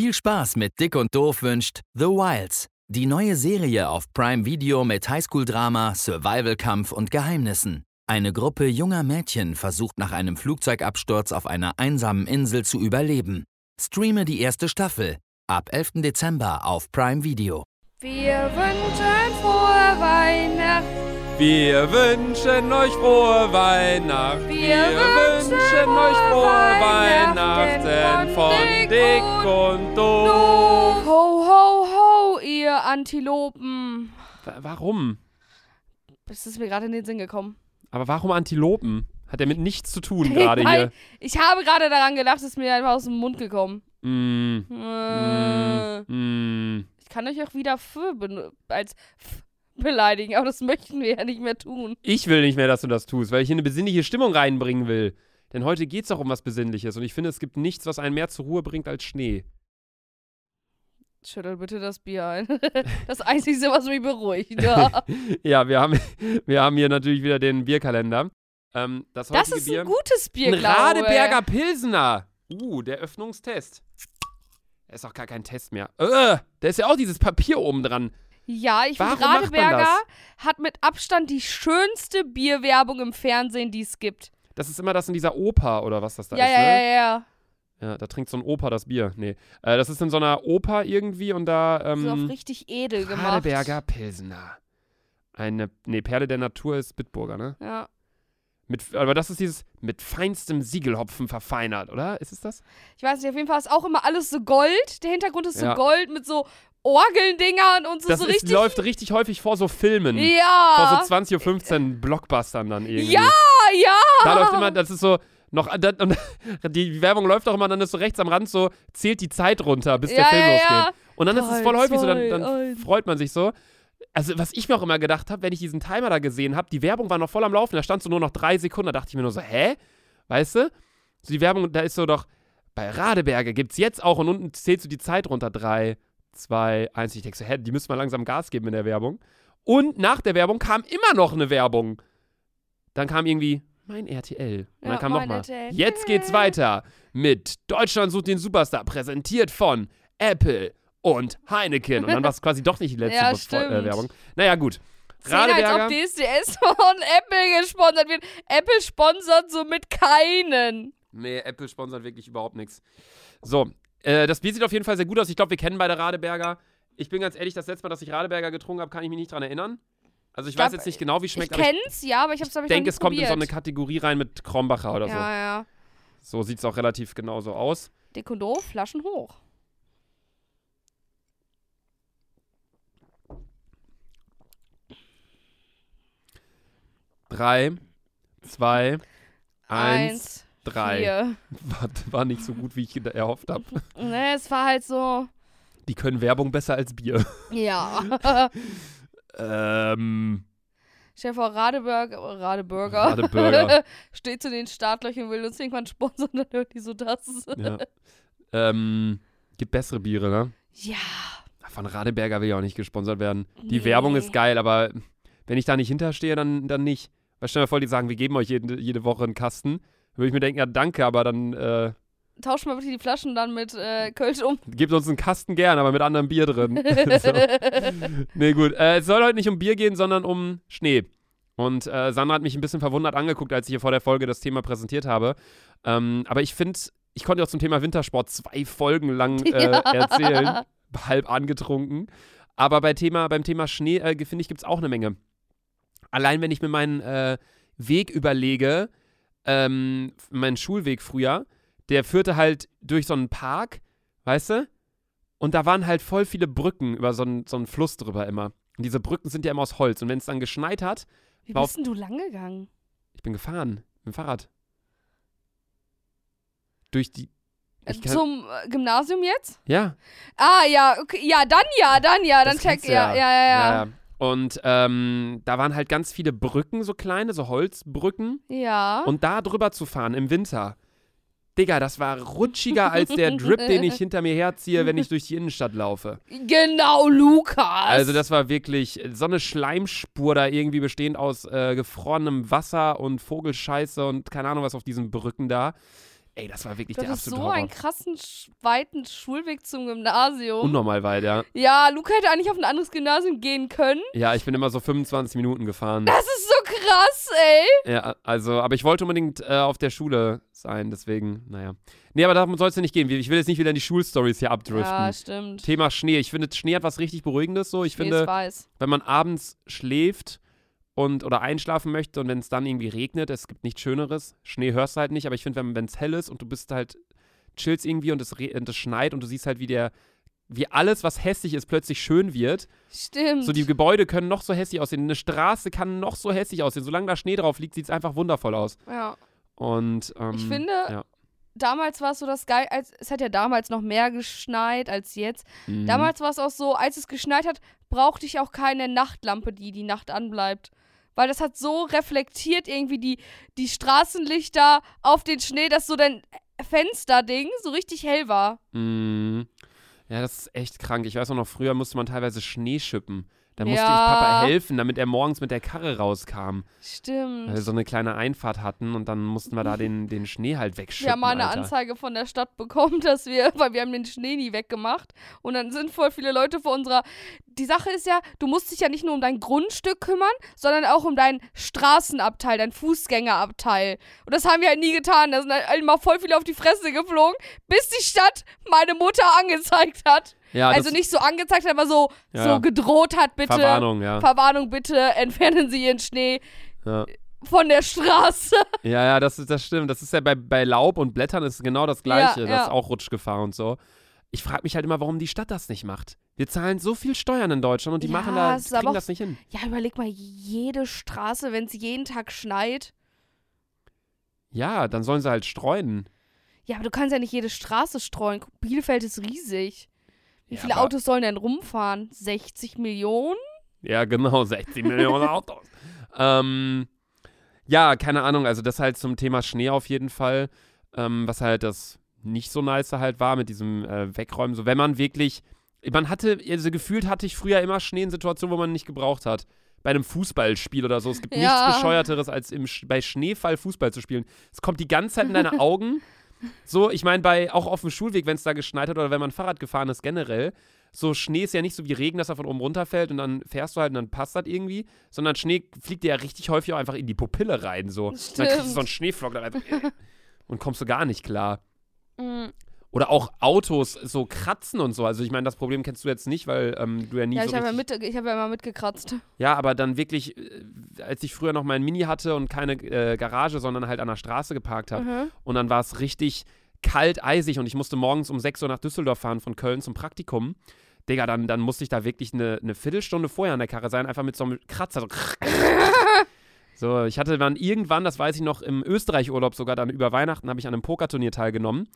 Viel Spaß mit Dick und Doof wünscht The Wilds. Die neue Serie auf Prime Video mit Highschool-Drama, Survival-Kampf und Geheimnissen. Eine Gruppe junger Mädchen versucht nach einem Flugzeugabsturz auf einer einsamen Insel zu überleben. Streame die erste Staffel ab 11. Dezember auf Prime Video. Wir wünschen frohe Weihnachten. Wir wünschen euch frohe Weihnachten. Wir wünschen euch frohe Weihnachten Weihnachten von Dick Dick und Doof. Ho, ho, ho, ihr Antilopen. Wa- Warum? Das ist mir gerade in den Sinn gekommen. Aber warum Antilopen? Hat ja mit nichts zu tun gerade hier. Ich habe gerade daran gedacht, es ist mir einfach aus dem Mund gekommen. Mm, Äh, mm. Ich kann euch auch wieder für als f beleidigen, aber das möchten wir ja nicht mehr tun. Ich will nicht mehr, dass du das tust, weil ich hier eine besinnliche Stimmung reinbringen will. Denn heute geht es doch um was Besinnliches und ich finde, es gibt nichts, was einen mehr zur Ruhe bringt als Schnee. Schüttel bitte das Bier ein. Das Einzige, was mich beruhigt. Ja. Ja, wir haben, wir haben hier natürlich wieder den Bierkalender. Ähm, das Das ist Bier. ein gutes Bier, Ein glaube Radeberger Pilsener. Uh, der Öffnungstest. Der ist auch gar kein Test mehr. Äh, da ist ja auch dieses Papier oben dran. Ja, ich finde, Radeberger hat mit Abstand die schönste Bierwerbung im Fernsehen, die es gibt. Das ist immer das in dieser Oper oder was das da ja, ist, ja, ne? ja, ja, Ja, da trinkt so ein Opa das Bier. Nee. Äh, das ist in so einer Oper irgendwie und da. Ähm, So auf richtig edel gemacht. Radeberger Pilsener. Eine. Nee, Perle der Natur ist Bitburger, ne? Ja. Mit, aber das ist dieses mit feinstem Siegelhopfen verfeinert, oder? Ist es das? Ich weiß nicht, auf jeden Fall ist auch immer alles so Gold. Der Hintergrund ist Ja. so Gold mit so Orgeldingern und so, Das so ist, richtig. läuft richtig häufig vor so Filmen. ja. Vor so 20.15 Uhr Blockbustern dann irgendwie. Ja, ja. Da läuft immer, das ist so, noch, das, und die Werbung läuft auch immer, dann ist so rechts am Rand so, zählt die Zeit runter, bis der Ja, Film ja, losgeht. ja. Und dann ist es voll häufig so, dann, dann eins. freut man sich so. Also, was ich mir auch immer gedacht habe, wenn ich diesen Timer da gesehen habe, die Werbung war noch voll am Laufen, da stand so nur noch drei Sekunden, da dachte ich mir nur so, hä? Weißt du? So die Werbung, da ist so doch, bei Radeberger gibt's jetzt auch und unten zählst du die Zeit runter. Drei, zwei, eins. Ich denke so, hä, die müssen mal langsam Gas geben in der Werbung. Und nach der Werbung kam immer noch eine Werbung. Dann kam irgendwie mein RTL. Und Ja, dann kam nochmal. Jetzt geht's weiter mit Deutschland sucht den Superstar, präsentiert von Apple und Heineken. Und dann war es quasi doch nicht die letzte Ja, Befo- äh. Werbung. Naja, gut. Sehen, als Radeberger. ob DSDS von Apple gesponsert wird. Apple sponsert somit keinen. Nee, Apple sponsert wirklich überhaupt nichts. So, äh, das Bier sieht auf jeden Fall sehr gut aus. Ich glaube, wir kennen beide Radeberger. Ich bin ganz ehrlich, das letzte Mal, dass ich Radeberger getrunken habe, kann ich mich nicht dran erinnern. Also ich, Ich glaub, weiß jetzt nicht genau, wie schmeckt, ich kenn's, ja, aber ich hab's, glaube ich ich, denke, es kommt in so eine. Kategorie rein mit Krombacher oder Ja, ja. so. So sieht es auch relativ genauso aus. Doof, Flaschen hoch. Drei, zwei, eins, drei. Vier. War, war nicht so gut, wie ich erhofft habe. Ne, es war halt so. Die können Werbung besser als Bier. Ja. ähm, Chef vor Radeburger, Radeburger. Steht zu den Startlöchern und will uns irgendwann sponsern, dann hört die so das. ja. ähm, gibt bessere Biere, ne? Ja. Von Radeberger will ja auch nicht gesponsert werden. Die Nee. Werbung ist geil, aber wenn ich da nicht hinterstehe, dann, dann nicht. Weil stell dir vor, die sagen, wir geben euch jede, jede Woche einen Kasten. Dann würde ich mir denken, ja, danke, aber dann äh, Tausch mal bitte die Flaschen dann mit äh, Kölsch um. gebt uns einen Kasten gern, aber mit anderem Bier drin. so. Nee, gut. Äh, es soll heute nicht um Bier gehen, sondern um Schnee. Und äh, Sandra hat mich ein bisschen verwundert angeguckt, als ich hier vor der Folge das Thema präsentiert habe. Ähm, aber ich finde, ich konnte auch zum Thema Wintersport zwei Folgen lang äh, Ja. erzählen, halb angetrunken. Aber bei Thema, beim Thema Schnee, äh, finde ich, gibt es auch eine Menge. Allein wenn ich mir meinen äh, Weg überlege, ähm, meinen Schulweg früher, der führte halt durch so einen Park, weißt du? Und da waren halt voll viele Brücken über so einen, so einen Fluss drüber immer. Und diese Brücken sind ja immer aus Holz. Und wenn es dann geschneit hat, Wie bist denn du lang gegangen? ich bin gefahren mit dem Fahrrad. Durch die. Äh, Zum äh, Gymnasium jetzt? Ja, Ah, ja, okay. Ja, dann ja, dann ja, dann Das check. kennst du Ja, ja, ja, ja. Und ähm, da waren halt ganz viele Brücken, so kleine, so Holzbrücken. Ja. Und da drüber zu fahren im Winter. Digga, das war rutschiger als der Drip, den ich hinter mir herziehe, wenn ich durch die Innenstadt laufe. Genau, Lukas. Also das war wirklich so eine Schleimspur da irgendwie bestehend aus äh, gefrorenem Wasser und Vogelscheiße und keine Ahnung was auf diesen Brücken da. Ey, das war wirklich Du der absolute so Horror. einen krassen, weiten Schulweg zum Gymnasium. Unnormal weit, ja. ja, Luca hätte eigentlich auf ein anderes Gymnasium gehen können. Ja, ich bin immer so 25 Minuten gefahren. Das ist so krass, ey. Ja, also, aber ich wollte unbedingt äh, auf der Schule sein, deswegen, naja. Nee, aber darum soll es ja nicht gehen. Ich will jetzt nicht wieder in die Schulstories hier abdriften. Ja, stimmt. Thema Schnee. Ich finde, Schnee hat was richtig Beruhigendes so. Ich Schnee finde, weiß. wenn man abends schläft und oder einschlafen möchte und wenn es dann irgendwie regnet, es gibt nichts Schöneres. Schnee hörst du halt nicht, aber ich finde, wenn es hell ist und du bist halt, chillst irgendwie und es, und es schneit und du siehst halt, wie der, wie alles, was hässlich ist, plötzlich schön wird. Stimmt. So, die Gebäude können noch so hässlich aussehen. Eine Straße kann noch so hässlich aussehen. Solange da Schnee drauf liegt, sieht es einfach wundervoll aus. ja. Und ähm, Ich finde, ja. damals war es so das geil, als es hat ja damals noch mehr geschneit als jetzt. mhm. Damals war es auch so, als es geschneit hat, brauchte ich auch keine Nachtlampe, die die Nacht anbleibt. Weil das hat so reflektiert irgendwie die, die Straßenlichter auf den Schnee, dass so dein Fensterding so richtig hell war. Mhm. Ja, das ist echt krank. Ich weiß auch noch, früher musste man teilweise Schnee schippen. Da musste Ja. ich Papa helfen, damit er morgens mit der Karre rauskam. Stimmt. Weil wir so eine kleine Einfahrt hatten und dann mussten wir da den, den Schnee halt wegschippen. wir haben mal eine Alter. Anzeige von der Stadt bekommen, dass wir, weil wir haben den Schnee nie weggemacht. Und dann sind voll viele Leute vor unserer. Die Sache ist ja, du musst dich ja nicht nur um dein Grundstück kümmern, sondern auch um deinen Straßenabteil, dein Fußgängerabteil. Und das haben wir halt nie getan. Da sind halt immer voll viele auf die Fresse geflogen, bis die Stadt meine Mutter angezeigt hat. Ja, also nicht so angezeigt hat, aber so, Ja, so ja. gedroht hat, bitte. Verwarnung, ja. Verwarnung, bitte entfernen Sie Ihren Schnee ja. von der Straße. Ja, ja, das, ist, das stimmt. Das ist ja bei, bei Laub und Blättern ist genau das Gleiche. Ja, Das ist ja. auch Rutschgefahr und so. Ich frage mich halt immer, warum die Stadt das nicht macht. Wir zahlen so viel Steuern in Deutschland und die Ja, machen da, ist kriegen das nicht hin. Ja, überleg mal, jede Straße, wenn es jeden Tag schneit. Ja, dann sollen sie halt streuen. Ja, aber du kannst ja nicht jede Straße streuen. Bielefeld ist riesig. Wie Ja, viele Autos sollen denn rumfahren? 60 Millionen? Ja, genau, 16 Millionen Autos. Ähm, ja, keine Ahnung, also das halt zum Thema Schnee auf jeden Fall, ähm, was halt das nicht so nice halt war mit diesem äh, Wegräumen. So, wenn man wirklich, man hatte, also gefühlt hatte ich früher immer Schnee in Situationen, wo man nicht gebraucht hat. Bei einem Fußballspiel oder so. Es gibt Ja. nichts Bescheuerteres, als im, bei Schneefall Fußball zu spielen. Es kommt die ganze Zeit in deine Augen. So, ich meine, bei auch auf dem Schulweg, wenn es da geschneit hat oder wenn man Fahrrad gefahren ist, generell, so Schnee ist ja nicht so wie Regen, dass er von oben runterfällt und dann fährst du halt und dann passt das irgendwie, sondern Schnee fliegt dir ja richtig häufig auch einfach in die Pupille rein, so. Und dann kriegst du so einen Schneeflock da rein und kommst du gar nicht klar. Mhm. Oder auch Autos so kratzen und so. Also ich meine, das Problem kennst du jetzt nicht, weil ähm, du ja nie Ja, so ich habe ja, ich hab ja immer mitgekratzt. ja, aber dann wirklich, äh, als ich früher noch mein Mini hatte und keine äh, Garage, sondern halt an der Straße geparkt habe. Mhm. Und dann war es richtig kalt, eisig und ich musste morgens um 6 Uhr nach Düsseldorf fahren von Köln zum Praktikum. Digga, dann, dann musste ich da wirklich eine, eine Viertelstunde vorher an der Karre sein, einfach mit so einem Kratzer. So, so ich hatte dann irgendwann, das weiß ich noch, im Österreich-Urlaub sogar dann über Weihnachten, habe ich an einem Pokerturnier teilgenommen.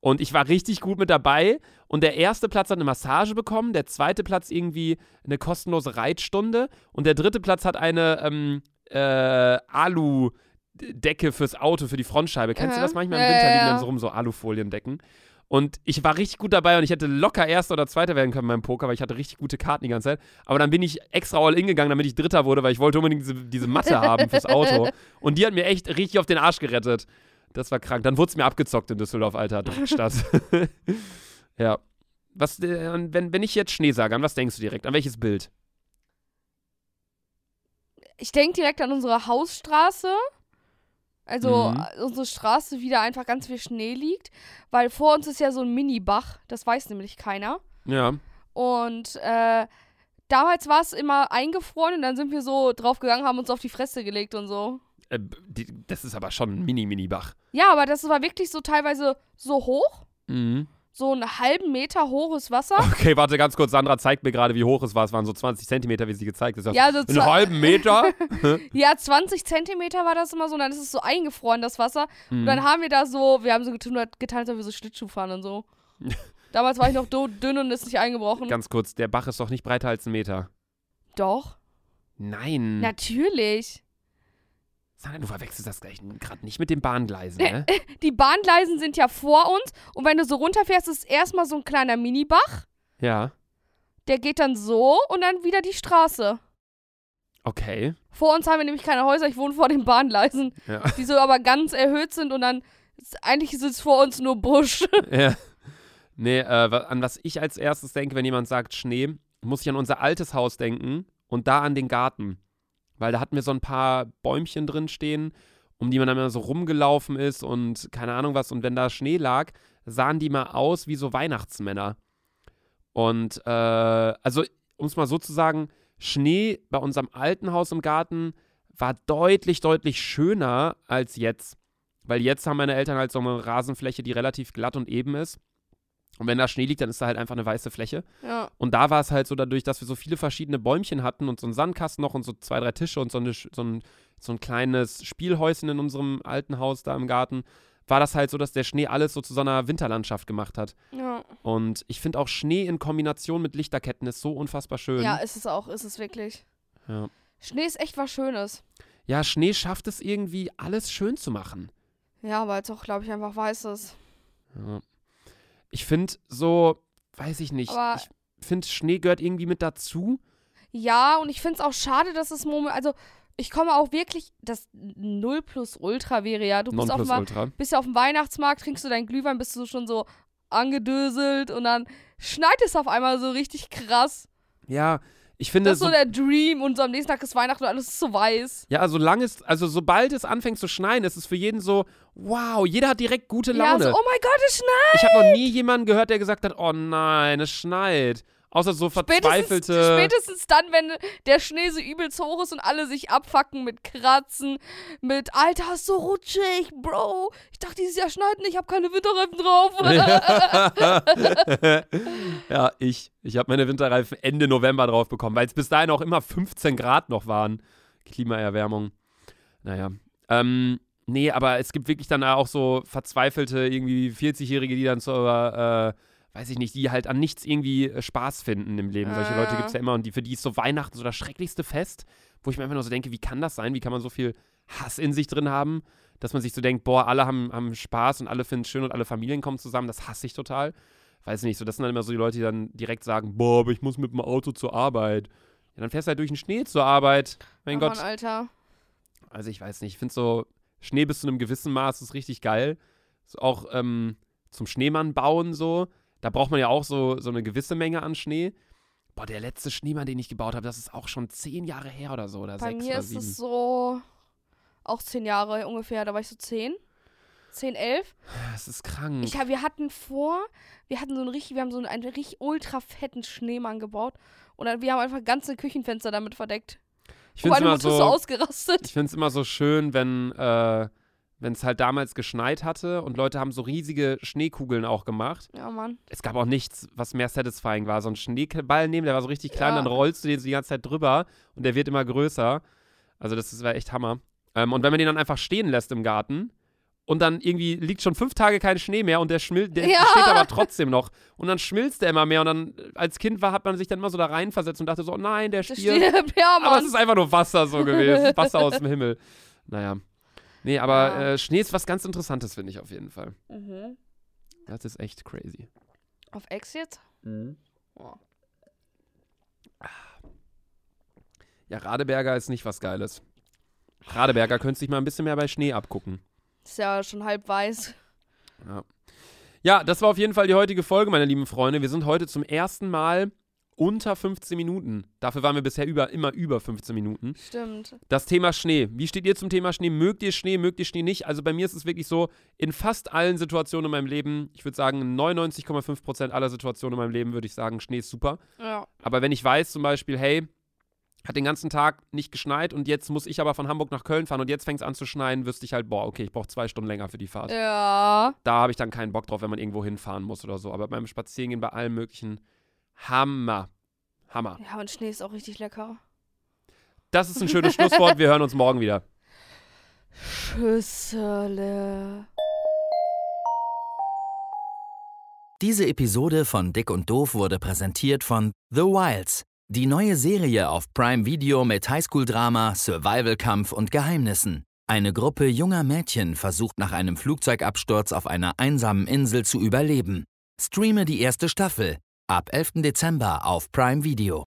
Und ich war richtig gut mit dabei. Und der erste Platz hat eine Massage bekommen, der zweite Platz irgendwie eine kostenlose Reitstunde und der dritte Platz hat eine ähm, äh, Alu-Decke fürs Auto, für die Frontscheibe. Kennst du Aha. das manchmal im Ja, Winter ja, liegen ja. dann so rum so Alufoliendecken? Und ich war richtig gut dabei und ich hätte locker Erster oder Zweiter werden können beim Poker, weil ich hatte richtig gute Karten die ganze Zeit. Aber dann bin ich extra all in gegangen, damit ich Dritter wurde, weil ich wollte unbedingt diese, diese Matte haben fürs Auto. Und die hat mir echt richtig auf den Arsch gerettet. Das war krank. Dann wurde es mir abgezockt in Düsseldorf, Alter. Dreckstadt. ja. Was, äh, wenn, wenn ich jetzt Schnee sage, an was denkst du direkt? An welches Bild? Ich denke direkt an unsere Hausstraße. Also Mhm. äh, unsere Straße, wie da einfach ganz viel Schnee liegt. Weil vor uns ist ja so ein Mini-Bach. Das weiß nämlich keiner. Ja. Und äh, damals war es immer eingefroren und dann sind wir so drauf gegangen, haben uns auf die Fresse gelegt und so. Äh, die, das ist aber schon ein Mini-Mini-Bach. Ja, aber das war wirklich so teilweise so hoch. Mhm. So einen halben Meter hohes Wasser. Okay, warte ganz kurz. Sandra zeigt mir gerade, wie hoch es war. Es waren so 20 Zentimeter, wie sie gezeigt hat. Ja, so einen zwei- halben Meter. Ja, 20 Zentimeter war das immer so. Und dann ist es so eingefroren, das Wasser. Und Mhm. dann haben wir da so, wir haben so getan, getan als ob wir so Schlittschuh fahren und so. Damals war ich noch dünn und ist nicht eingebrochen. Ganz kurz, der Bach ist doch nicht breiter als ein Meter. Doch, Nein. natürlich. Sandra, du verwechselst das gleich gerade nicht mit den Bahngleisen, ne? Die Bahngleisen sind ja vor uns. Und wenn du so runterfährst, ist erstmal so ein kleiner Minibach. ja. Der geht dann so und dann wieder die Straße. Okay. Vor uns haben wir nämlich keine Häuser, ich wohne vor den Bahngleisen, Ja. die so aber ganz erhöht sind und dann eigentlich ist es vor uns nur Busch. Ja. Nee, äh, an was ich als erstes denke, wenn jemand sagt Schnee, muss ich an unser altes Haus denken und da an den Garten. Weil da hatten wir so ein paar Bäumchen drin stehen, um die man dann immer so rumgelaufen ist und keine Ahnung was. Und wenn da Schnee lag, sahen die mal aus wie so Weihnachtsmänner. Und äh, also, um es mal so zu sagen, Schnee bei unserem alten Haus im Garten war deutlich, deutlich schöner als jetzt. Weil jetzt haben meine Eltern halt so eine Rasenfläche, die relativ glatt und eben ist. Und wenn da Schnee liegt, dann ist da halt einfach eine weiße Fläche. Ja. Und da war es halt so dadurch, dass wir so viele verschiedene Bäumchen hatten und so einen Sandkasten noch und so zwei, drei Tische und so, eine, so, ein, so ein kleines Spielhäuschen in unserem alten Haus da im Garten, war das halt so, dass der Schnee alles so zu so einer Winterlandschaft gemacht hat. Ja. Und ich finde auch Schnee in Kombination mit Lichterketten ist so unfassbar schön. ja, ist es auch, ist es wirklich. Ja. Schnee ist echt was Schönes. Ja, Schnee schafft es irgendwie, alles schön zu machen. Ja, weil es auch, glaube ich, einfach weiß ist. Ja. Ich finde so, weiß ich nicht, Aber- ich finde Schnee gehört irgendwie mit dazu. Ja, und ich finde es auch schade, dass es Moment, also ich komme auch wirklich, das 0 plus Ultra wäre ja, du bist auf, dem, bist ja auf dem Weihnachtsmarkt, trinkst du deinen Glühwein, bist du schon so angedöselt und dann schneit es auf einmal so richtig krass. Ja, ich finde Das ist so so, der Dream und so am nächsten Tag ist Weihnachten und alles ist so weiß. ja, solange es, also sobald es anfängt zu schneien, ist es für jeden so, wow, jeder hat direkt gute Ja, Laune. so, oh mein Gott, es schneit. Ich habe noch nie jemanden gehört, der gesagt hat, oh nein, es schneit. Außer so Spätestens, verzweifelte. spätestens dann, wenn der Schnee so übelst hoch ist und alle sich abfacken mit Kratzen, mit Alter, ist so rutschig, Bro. Ich dachte, dieses Jahr schneit nicht, ich habe keine Winterreifen drauf. ja, ich. Ich habe meine Winterreifen Ende November drauf bekommen, weil es bis dahin auch immer 15 Grad noch waren. Klimaerwärmung. Naja. Ähm, nee, aber es gibt wirklich dann auch so verzweifelte, irgendwie 40-Jährige, die dann so, äh, weiß ich nicht, die halt an nichts irgendwie äh, Spaß finden im Leben. Solche Leute Ah. gibt es ja immer und die, für die ist so Weihnachten so das schrecklichste Fest, wo ich mir einfach nur so denke, wie kann das sein? Wie kann man so viel Hass in sich drin haben, dass man sich so denkt, boah, alle haben, haben Spaß und alle finden es schön und alle Familien kommen zusammen. Das hasse ich total. Weiß nicht, so das sind dann immer so die Leute, die dann direkt sagen, boah, aber ich muss mit dem Auto zur Arbeit. Ja, dann fährst du halt durch den Schnee zur Arbeit. Mein oh Gott. Alter. Also ich weiß nicht, ich finde so, Schnee bis zu einem gewissen Maß ist richtig geil. So auch ähm, zum Schneemann bauen so, da braucht man ja auch so, so eine gewisse Menge an Schnee. Boah, der letzte Schneemann, den ich gebaut habe, das ist auch schon zehn Jahre her oder so, oder Bei sechs mir oder ist sieben. es so auch zehn Jahre ungefähr, da war ich so zehn. Zehn, elf. das ist krank. Ich wir hatten vor, wir hatten so einen richtig, wir haben so einen, einen richtig ultra fetten Schneemann gebaut und dann, wir haben einfach ganze Küchenfenster damit verdeckt. ich finde es immer so so, ausgerastet. ich find's immer so schön, wenn äh, es halt damals geschneit hatte und Leute haben so riesige Schneekugeln auch gemacht. Ja, Mann. es gab auch nichts, was mehr satisfying war. So einen Schneeball nehmen, der war so richtig klein, Ja. dann rollst du den so die ganze Zeit drüber und der wird immer größer. Also das ist- war echt Hammer. Ähm, und wenn man den dann einfach stehen lässt im Garten und dann irgendwie liegt schon fünf Tage kein Schnee mehr und der schmilzt, der Ja. steht aber trotzdem noch. Und dann schmilzt der immer mehr und dann äh, als Kind war, hat man sich dann immer so da reinversetzt und dachte so, oh nein, der Das stirbt. stirbt, ja, Aber es ist einfach nur Wasser so gewesen. Wasser aus dem Himmel. Naja. Nee, aber Ja. äh, Schnee ist was ganz Interessantes, finde ich auf jeden Fall. Mhm. Das ist echt crazy. Auf Ex jetzt? Oh. Ja, Radeberger ist nicht was Geiles. Radeberger könnte sich mal ein bisschen mehr bei Schnee abgucken. Ist ja schon halb weiß. Ja. ja, das war auf jeden Fall die heutige Folge, meine lieben Freunde. Wir sind heute zum ersten Mal unter 15 Minuten. Dafür waren wir bisher über, immer über 15 Minuten. Stimmt. Das Thema Schnee. Wie steht ihr zum Thema Schnee? Mögt ihr Schnee? Mögt ihr Schnee nicht? Also bei mir ist es wirklich so, in fast allen Situationen in meinem Leben, ich würde sagen, in 99,5% aller Situationen in meinem Leben würde ich sagen, Schnee ist super. Ja. Aber wenn ich weiß zum Beispiel, hey, hat den ganzen Tag nicht geschneit und jetzt muss ich aber von Hamburg nach Köln fahren und jetzt fängt es an zu schneien, wüsste ich halt, boah, okay, ich brauche zwei Stunden länger für die Fahrt. Ja. Da habe ich dann keinen Bock drauf, wenn man irgendwo hinfahren muss oder so. Aber beim Spazierengehen, bei allem möglichen, Hammer. Hammer. Ja, und Schnee ist auch richtig lecker. Das ist ein schönes Schlusswort. Wir hören uns morgen wieder. Schüssele. Diese Episode von Dick und Doof wurde präsentiert von The Wilds, die neue Serie auf Prime Video mit Highschool-Drama, Survival-Kampf und Geheimnissen. Eine Gruppe junger Mädchen versucht nach einem Flugzeugabsturz auf einer einsamen Insel zu überleben. Streame die erste Staffel ab 11. Dezember auf Prime Video.